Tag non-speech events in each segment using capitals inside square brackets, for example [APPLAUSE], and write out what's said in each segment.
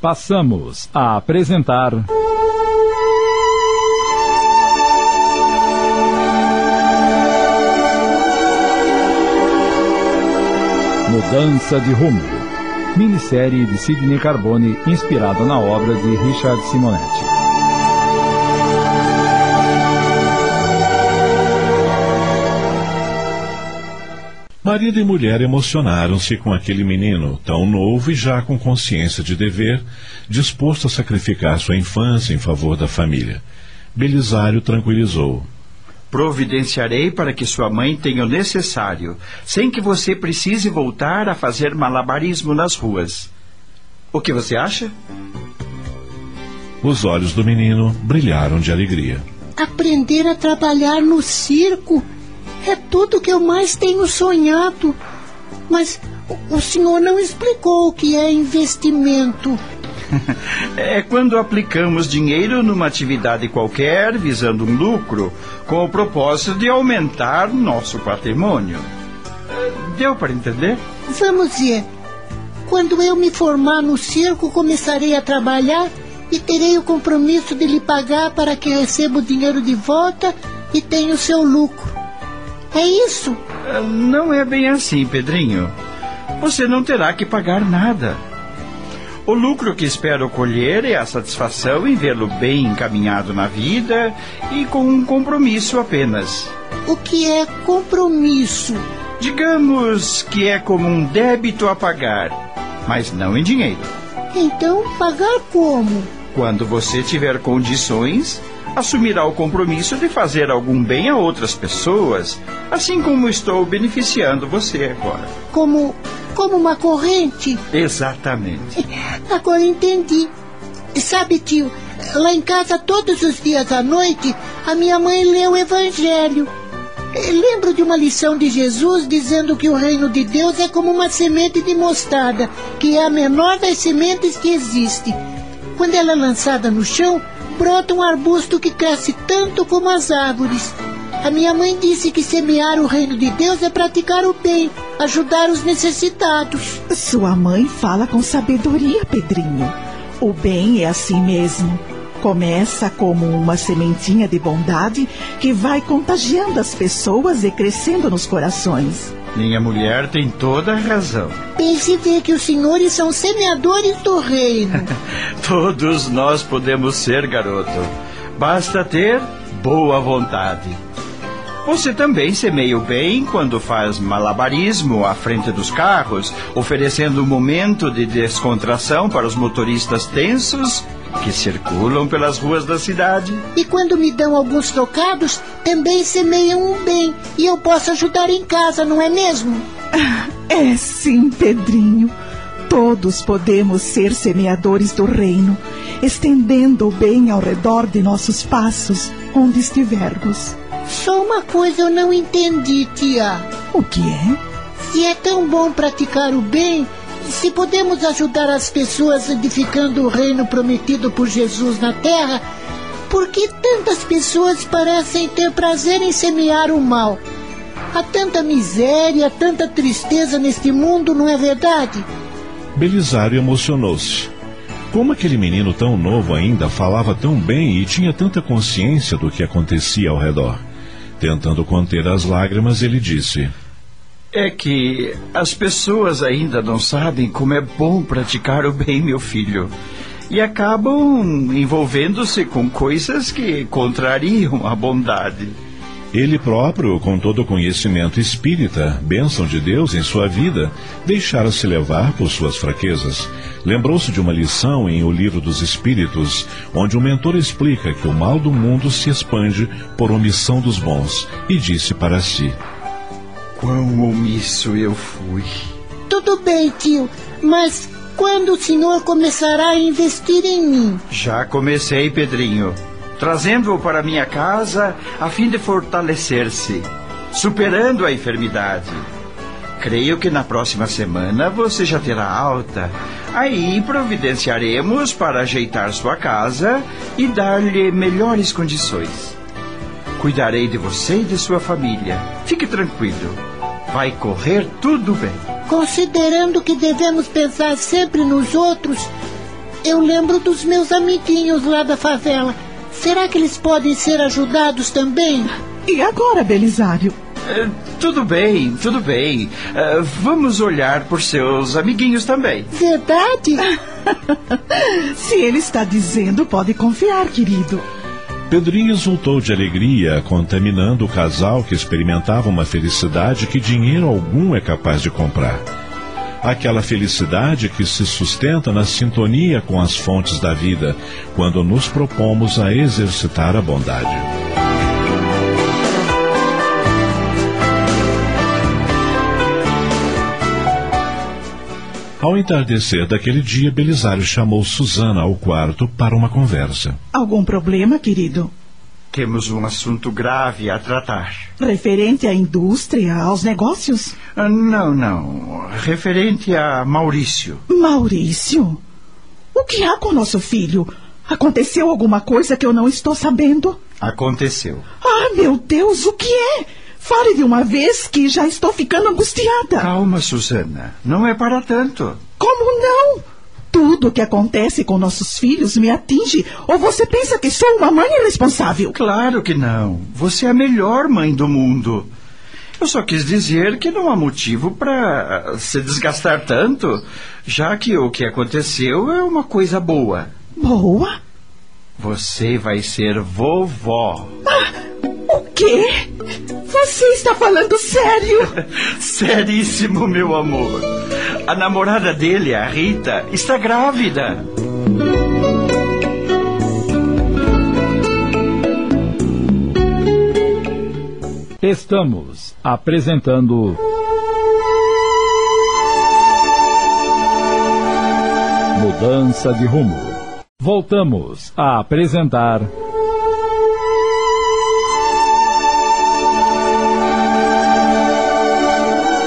Passamos a apresentar. Mudança de Rumo. Minissérie de Sidney Carbone inspirada na obra de Richard Simonetti. Marido e mulher emocionaram-se com aquele menino, tão novo e já com consciência de dever, disposto a sacrificar sua infância em favor da família. Belisário tranquilizou. Providenciarei para que sua mãe tenha o necessário, sem que você precise voltar a fazer malabarismo nas ruas. O que você acha? Os olhos do menino brilharam de alegria. Aprender a trabalhar no circo é tudo que eu mais tenho sonhado. Mas o senhor não explicou o que é investimento. [LAUGHS] é quando aplicamos dinheiro numa atividade qualquer, visando um lucro, com o propósito de aumentar nosso patrimônio. Deu para entender? Vamos ver. Quando eu me formar no circo, começarei a trabalhar e terei o compromisso de lhe pagar para que receba o dinheiro de volta e tenha o seu lucro. É isso? Não é bem assim, Pedrinho. Você não terá que pagar nada. O lucro que espero colher é a satisfação em vê-lo bem encaminhado na vida e com um compromisso apenas. O que é compromisso? Digamos que é como um débito a pagar, mas não em dinheiro. Então, pagar como? Quando você tiver condições assumirá o compromisso de fazer algum bem a outras pessoas, assim como estou beneficiando você agora. Como como uma corrente? Exatamente. [LAUGHS] Agora entendi. Sabe, tio, lá em casa todos os dias à noite a minha mãe lê o evangelho. Lembro de uma lição de Jesus dizendo que o reino de Deus é como uma semente de mostarda, que é a menor das sementes que existe. Quando ela é lançada no chão, brota um arbusto que cresce tanto como as árvores. A minha mãe disse que semear o reino de Deus é praticar o bem, ajudar os necessitados. Sua mãe fala com sabedoria, Pedrinho. O bem é assim mesmo. Começa como uma sementinha de bondade que vai contagiando as pessoas e crescendo nos corações. Minha mulher tem toda a razão. Pense ver que os senhores são semeadores do reino. [LAUGHS] Todos nós podemos ser, garoto. Basta ter boa vontade. Você também semeia o bem quando faz malabarismo à frente dos carros, oferecendo um momento de descontração para os motoristas tensos que circulam pelas ruas da cidade. E quando me dão alguns trocados, também semeiam um bem e eu posso ajudar em casa, não é mesmo? [LAUGHS] É sim, Pedrinho. Todos podemos ser semeadores do reino, estendendo o bem ao redor de nossos passos, onde estivermos. Só uma coisa eu não entendi, tia. O que é? Se é tão bom praticar o bem, se podemos ajudar as pessoas edificando o reino prometido por Jesus na terra, por que tantas pessoas parecem ter prazer em semear o mal? Há tanta miséria, tanta tristeza neste mundo, não é verdade? Belisário emocionou-se. Como aquele menino tão novo ainda falava tão bem e tinha tanta consciência do que acontecia ao redor. Tentando conter as lágrimas, ele disse: é que as pessoas ainda não sabem como é bom praticar o bem, meu filho. E acabam envolvendo-se com coisas que contrariam a bondade. Ele próprio, com todo o conhecimento espírita, bênção de Deus em sua vida, deixara-se levar por suas fraquezas. Lembrou-se de uma lição em O Livro dos Espíritos, onde o mentor explica que o mal do mundo se expande por omissão dos bons, e disse para si: Quão omisso eu fui. Tudo bem, tio, mas quando o senhor começará a investir em mim? Já comecei, Pedrinho. Trazendo-o para minha casa a fim de fortalecer-se, superando a enfermidade. Creio que na próxima semana você já terá alta. Aí providenciaremos para ajeitar sua casa e dar-lhe melhores condições. Cuidarei de você e de sua família. Fique tranquilo. Vai correr tudo bem. Considerando que devemos pensar sempre nos outros, eu lembro dos meus amiguinhos lá da favela. Será que eles podem ser ajudados também? E agora, Belisário? É, tudo bem, tudo bem. É, vamos olhar por seus amiguinhos também. Verdade? [LAUGHS] Se ele está dizendo, pode confiar, querido. Pedrinho exultou de alegria, contaminando o casal que experimentava uma felicidade que dinheiro algum é capaz de comprar. Aquela felicidade que se sustenta na sintonia com as fontes da vida, quando nos propomos a exercitar a bondade. Ao entardecer daquele dia, Belisário chamou Susana ao quarto para uma conversa. Algum problema, querido? Temos um assunto grave a tratar. Referente à indústria, aos negócios? Ah, não, não. Referente a Maurício. Maurício? O que há com nosso filho? Aconteceu alguma coisa que eu não estou sabendo? Aconteceu. Ah, meu Deus, o que é? Fale de uma vez que já estou ficando angustiada. Calma, Susana. Não é para tanto. Como não? Tudo o que acontece com nossos filhos me atinge. Ou você pensa que sou uma mãe irresponsável? Claro que não. Você é a melhor mãe do mundo. Eu só quis dizer que não há motivo para se desgastar tanto, já que o que aconteceu é uma coisa boa. Boa? Você vai ser vovó. Ah, o quê? Você está falando sério? [LAUGHS] Seríssimo, meu amor. A namorada dele, a Rita, está grávida. Estamos apresentando. Mudança de rumo. Voltamos a apresentar.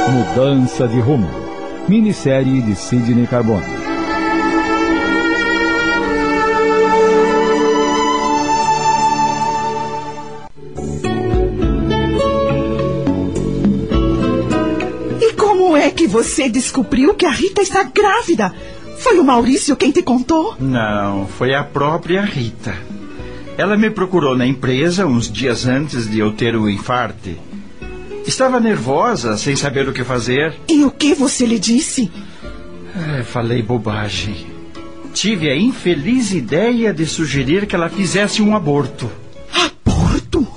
Mudança de Rumo. Minissérie de Sidney Carbone. E como é que você descobriu que a Rita está grávida? Foi o Maurício quem te contou? Não, foi a própria Rita. Ela me procurou na empresa uns dias antes de eu ter o infarte. Estava nervosa, sem saber o que fazer. E o que você lhe disse? É, falei bobagem. Tive a infeliz ideia de sugerir que ela fizesse um aborto. Aborto?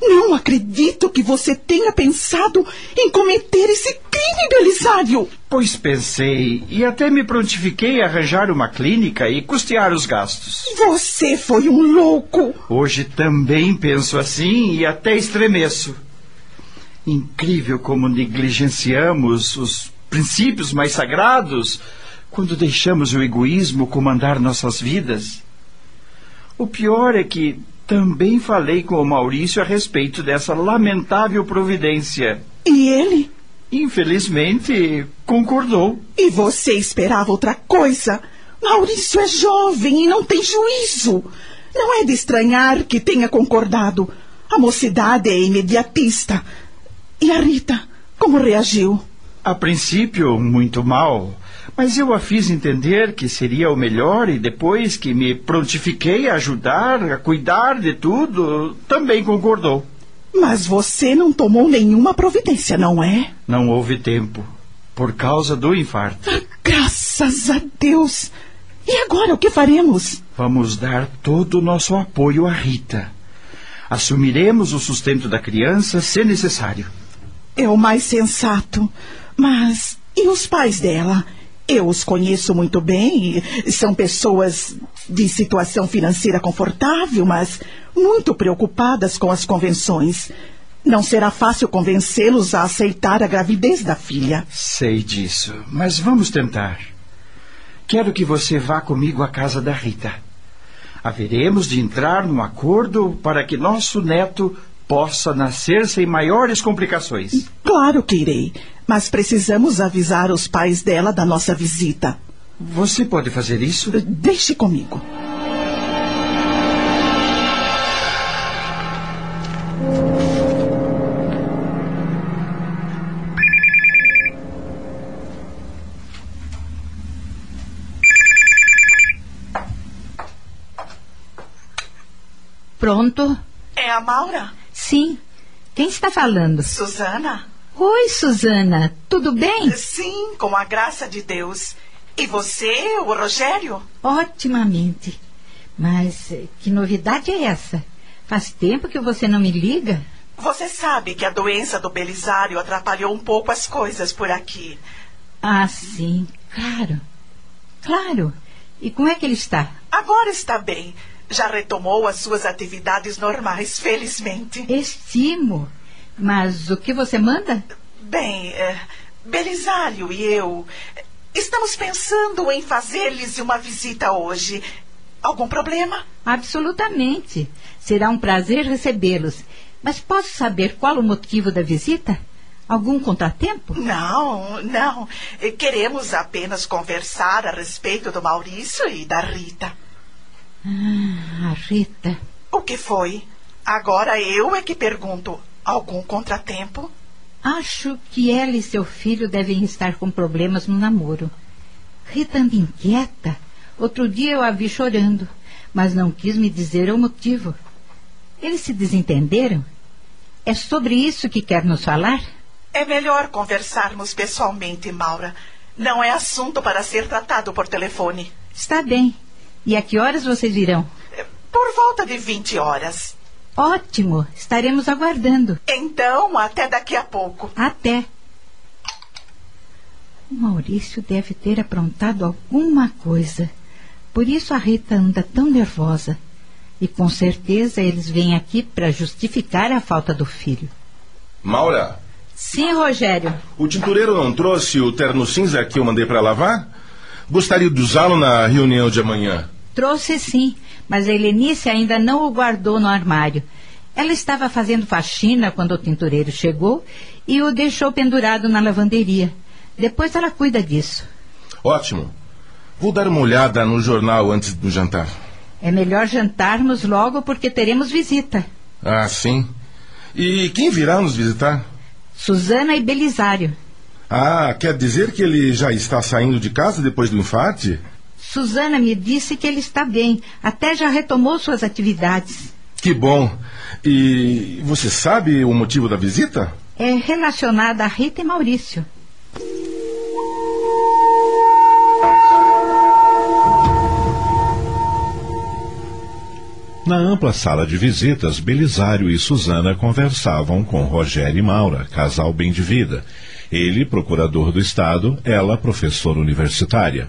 Não acredito que você tenha pensado em cometer esse crime, Belisário. Pois pensei e até me prontifiquei a arranjar uma clínica e custear os gastos. Você foi um louco. Hoje também penso assim e até estremeço. Incrível como negligenciamos os princípios mais sagrados quando deixamos o egoísmo comandar nossas vidas. O pior é que também falei com o Maurício a respeito dessa lamentável providência. E ele? Infelizmente, concordou. E você esperava outra coisa? Maurício é jovem e não tem juízo. Não é de estranhar que tenha concordado. A mocidade é imediatista. E a Rita, como reagiu? A princípio, muito mal. Mas eu a fiz entender que seria o melhor e depois que me prontifiquei a ajudar, a cuidar de tudo, também concordou. Mas você não tomou nenhuma providência, não é? Não houve tempo. Por causa do infarto. Ah, graças a Deus! E agora o que faremos? Vamos dar todo o nosso apoio à Rita. Assumiremos o sustento da criança se necessário é o mais sensato. Mas e os pais dela? Eu os conheço muito bem. São pessoas de situação financeira confortável, mas muito preocupadas com as convenções. Não será fácil convencê-los a aceitar a gravidez da filha. Sei disso, mas vamos tentar. Quero que você vá comigo à casa da Rita. Haveremos de entrar num acordo para que nosso neto possa nascer sem maiores complicações. Claro que irei, mas precisamos avisar os pais dela da nossa visita. Você pode fazer isso? Deixe comigo. Pronto? É a Maura? Sim. Quem está falando? Suzana? Oi, Suzana. Tudo bem? Sim, com a graça de Deus. E você, o Rogério? Otimamente. Mas eh, que novidade é essa? Faz tempo que você não me liga? Você sabe que a doença do Belisário atrapalhou um pouco as coisas por aqui. Ah, sim, claro. Claro. E como é que ele está? Agora está bem. Já retomou as suas atividades normais, felizmente. Estimo. Mas o que você manda? Bem, é, Belisário e eu estamos pensando em fazer-lhes uma visita hoje. Algum problema? Absolutamente. Será um prazer recebê-los. Mas posso saber qual o motivo da visita? Algum contratempo? Não, não. Queremos apenas conversar a respeito do Maurício e da Rita. Ah, a Rita. O que foi? Agora eu é que pergunto. Algum contratempo? Acho que ela e seu filho devem estar com problemas no namoro. Rita anda inquieta. Outro dia eu a vi chorando, mas não quis me dizer o motivo. Eles se desentenderam? É sobre isso que quer nos falar? É melhor conversarmos pessoalmente, Maura. Não é assunto para ser tratado por telefone. Está bem. E a que horas vocês virão? Por volta de 20 horas. Ótimo, estaremos aguardando. Então, até daqui a pouco. Até. O Maurício deve ter aprontado alguma coisa. Por isso a Rita anda tão nervosa. E com certeza eles vêm aqui para justificar a falta do filho. Maura, Sim, Rogério. o tintureiro não trouxe o terno cinza que eu mandei para lavar? Gostaria de usá-lo na reunião de amanhã. Trouxe sim, mas a Helenice ainda não o guardou no armário. Ela estava fazendo faxina quando o tintureiro chegou e o deixou pendurado na lavanderia. Depois ela cuida disso. Ótimo. Vou dar uma olhada no jornal antes do jantar. É melhor jantarmos logo porque teremos visita. Ah, sim. E quem virá nos visitar? Suzana e Belisário. Ah, quer dizer que ele já está saindo de casa depois do infarte? Suzana me disse que ele está bem, até já retomou suas atividades. Que bom. E você sabe o motivo da visita? É relacionada a Rita e Maurício. Na ampla sala de visitas, Belisário e Susana conversavam com Rogério e Maura, casal bem de vida. Ele, procurador do Estado, ela, professora universitária.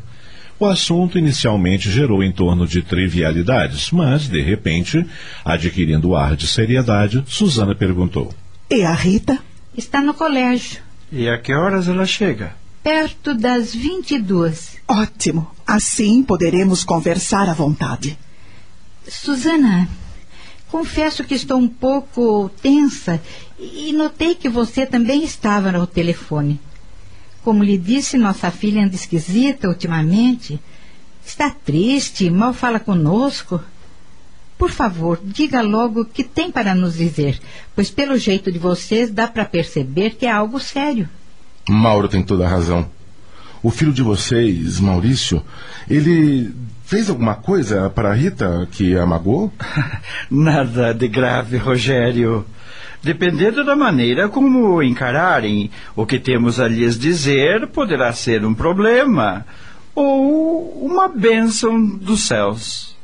O assunto inicialmente gerou em torno de trivialidades, mas, de repente, adquirindo ar de seriedade, Susana perguntou. E a Rita? Está no colégio, E a que horas ela chega? perto das 22. Ótimo. Assim poderemos conversar à vontade. Susana, confesso que estou um pouco tensa e notei que você também estava no telefone. Como lhe disse, nossa filha anda esquisita ultimamente. Está triste, mal fala conosco. Por favor, diga logo o que tem para nos dizer, pois pelo jeito de vocês dá para perceber que é algo sério. Mauro tem toda a razão. O filho de vocês, Maurício, ele fez alguma coisa para a Rita que a magoou? [LAUGHS] Nada de grave, Rogério. Dependendo da maneira como o encararem, o que temos a lhes dizer poderá ser um problema ou uma bênção dos céus.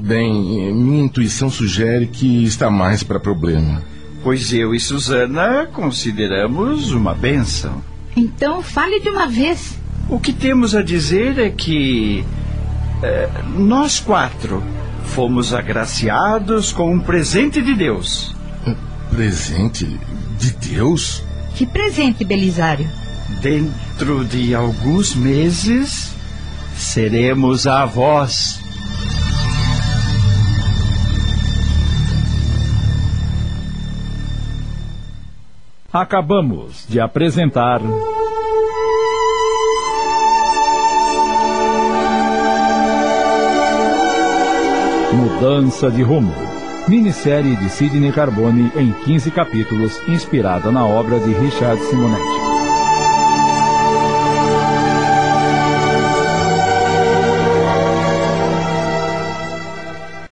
Bem, minha intuição sugere que está mais para problema. Pois eu e Susana consideramos uma bênção. Então fale de uma vez. O que temos a dizer é que eh, nós quatro fomos agraciados com um presente de Deus. Presente de Deus? Que presente, Belisário. Dentro de alguns meses seremos avós. Acabamos de apresentar. Mudança de Rumo. Minissérie de Sidney Carbone em 15 capítulos, inspirada na obra de Richard Simonetti.